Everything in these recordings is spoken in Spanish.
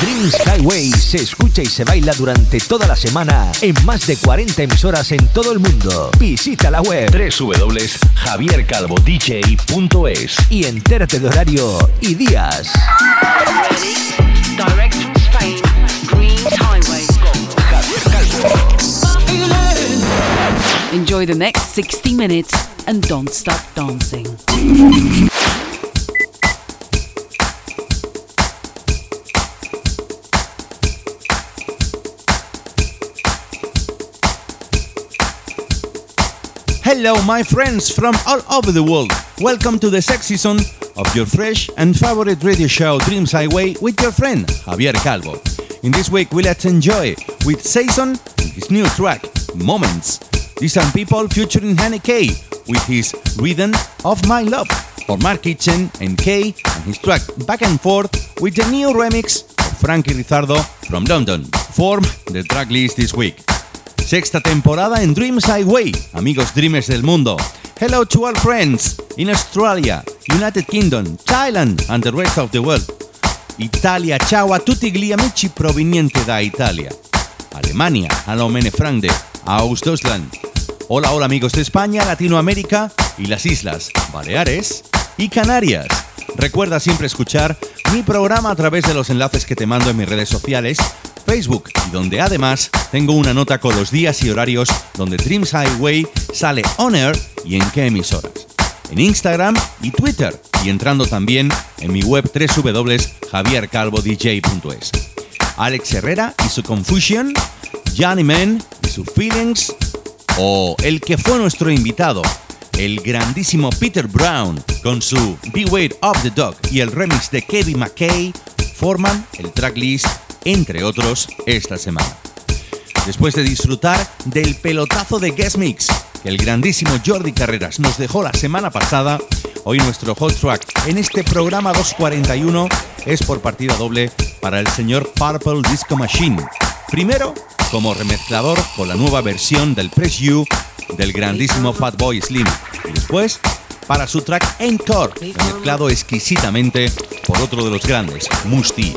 Dreams Highway se escucha y se baila durante toda la semana en más de 40 emisoras en todo el mundo. Visita la web www.javiercalvodj.es y entérate de horario y días. Direct from Spain, Dreams Highway. Javier Calvo. Enjoy the next 60 minutes and don't stop dancing. Hello, my friends from all over the world. Welcome to the sex season of your fresh and favorite radio show Dreams Highway with your friend Javier Calvo. In this week, we let's enjoy with Saison and his new track Moments. These are people featuring Hanny K with his Rhythm of My Love, or Mark Kitchen and K and his track Back and Forth with the new remix of Frankie Rizardo from London. Form the track list this week. Sexta temporada en Dreams Highway, amigos dreamers del mundo. Hello to all friends in Australia, United Kingdom, Thailand and the rest of the world. Italia, ciao a tutti gli amici provenienti da Italia. Alemania, hallo meine Freunde, aus Deutschland. Hola, hola amigos de España, Latinoamérica y las Islas Baleares y Canarias. Recuerda siempre escuchar mi programa a través de los enlaces que te mando en mis redes sociales, Facebook, y donde además tengo una nota con los días y horarios donde Dreams Highway sale on air y en qué emisoras. En Instagram y Twitter, y entrando también en mi web www.javiercalvodj.es. Alex Herrera y su Confusion, Johnny Man y sus Feelings, o el que fue nuestro invitado, el grandísimo Peter Brown, con su Beware of the Dog y el remix de Kevin McKay, forman el tracklist, entre otros, esta semana. Después de disfrutar del pelotazo de Guest Mix que el grandísimo Jordi Carreras nos dejó la semana pasada, hoy nuestro hot track en este programa 241 es por partida doble para el señor Purple Disco Machine. Primero, como remezclador con la nueva versión del Press You del grandísimo Fatboy Slim. Y después, para su track Encore, remezclado exquisitamente por otro de los grandes, Musti.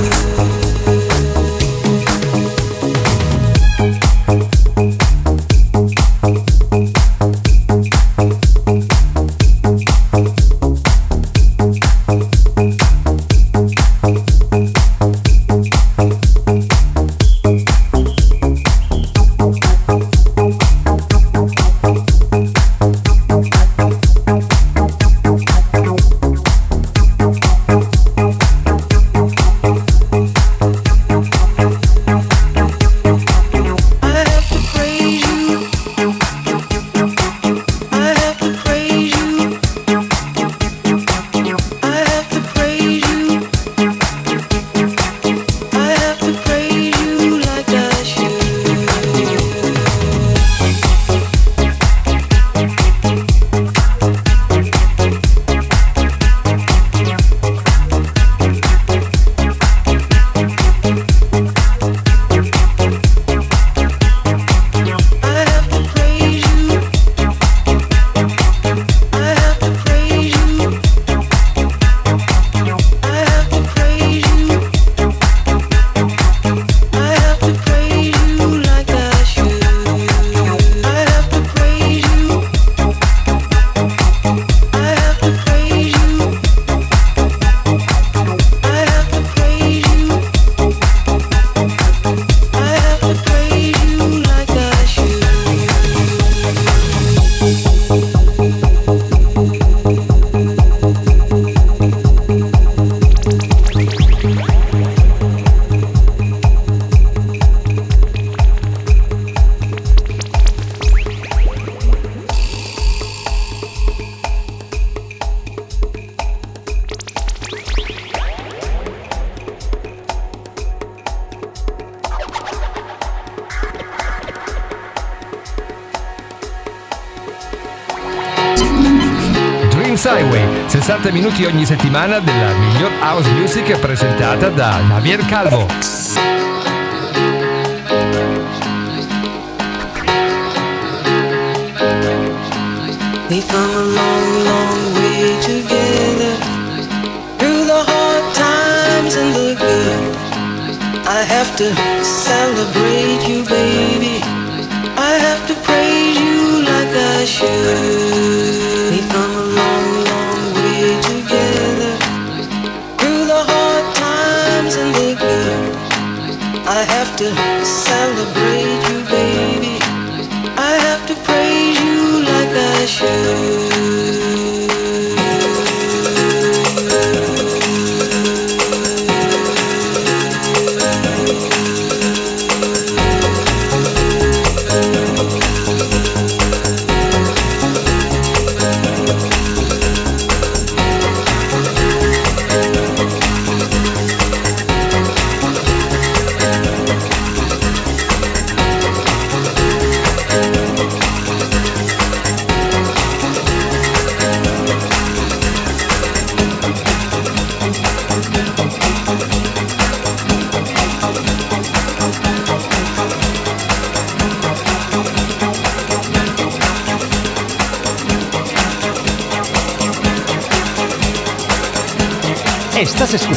Dreams Highway, 60 minuti ogni settimana della miglior house music presentata da Javier Calvo. We've come a long, long way together through the hard times and the good. I have to celebrate you, baby. I have to praise you like I should. To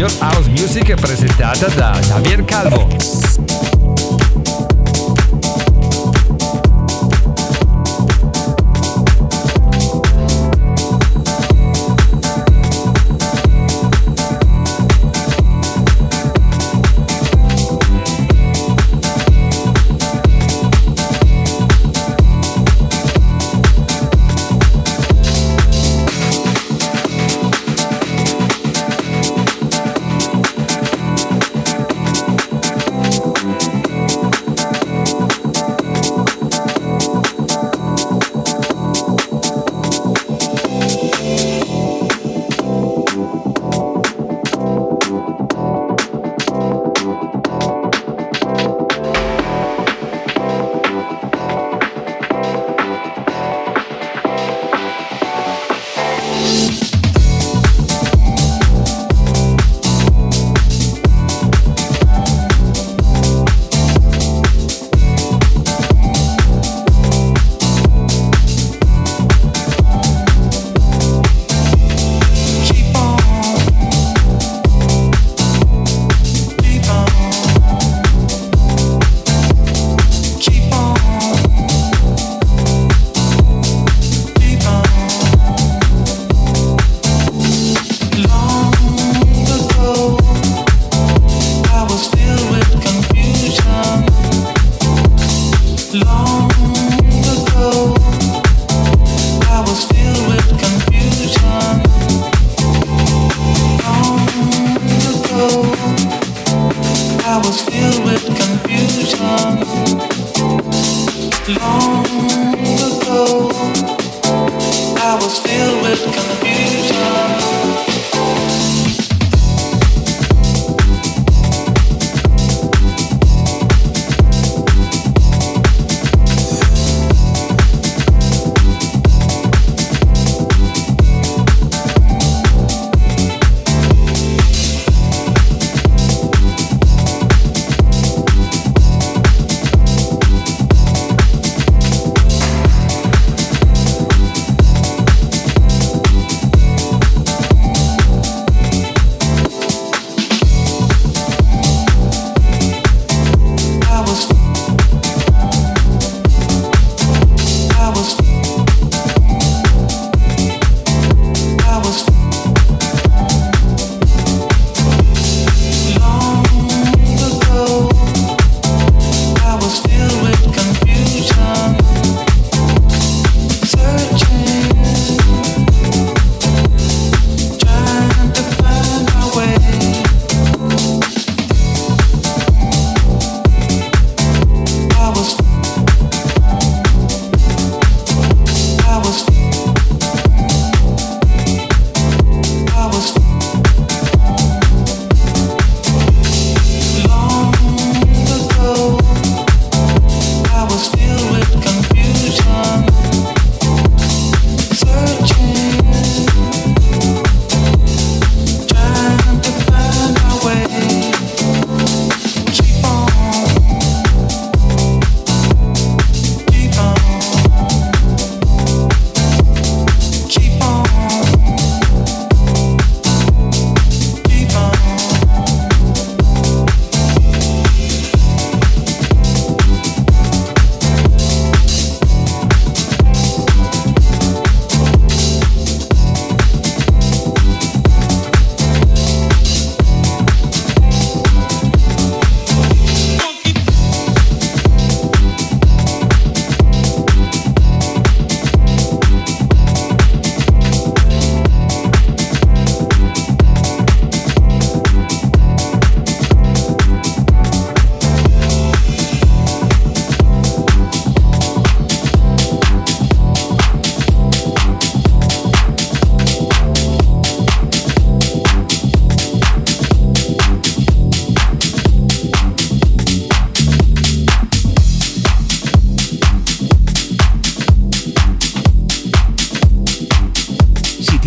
Miglior house music presentata da Javier Calvo.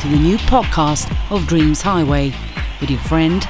To the new podcast of Dreams Highway with your friend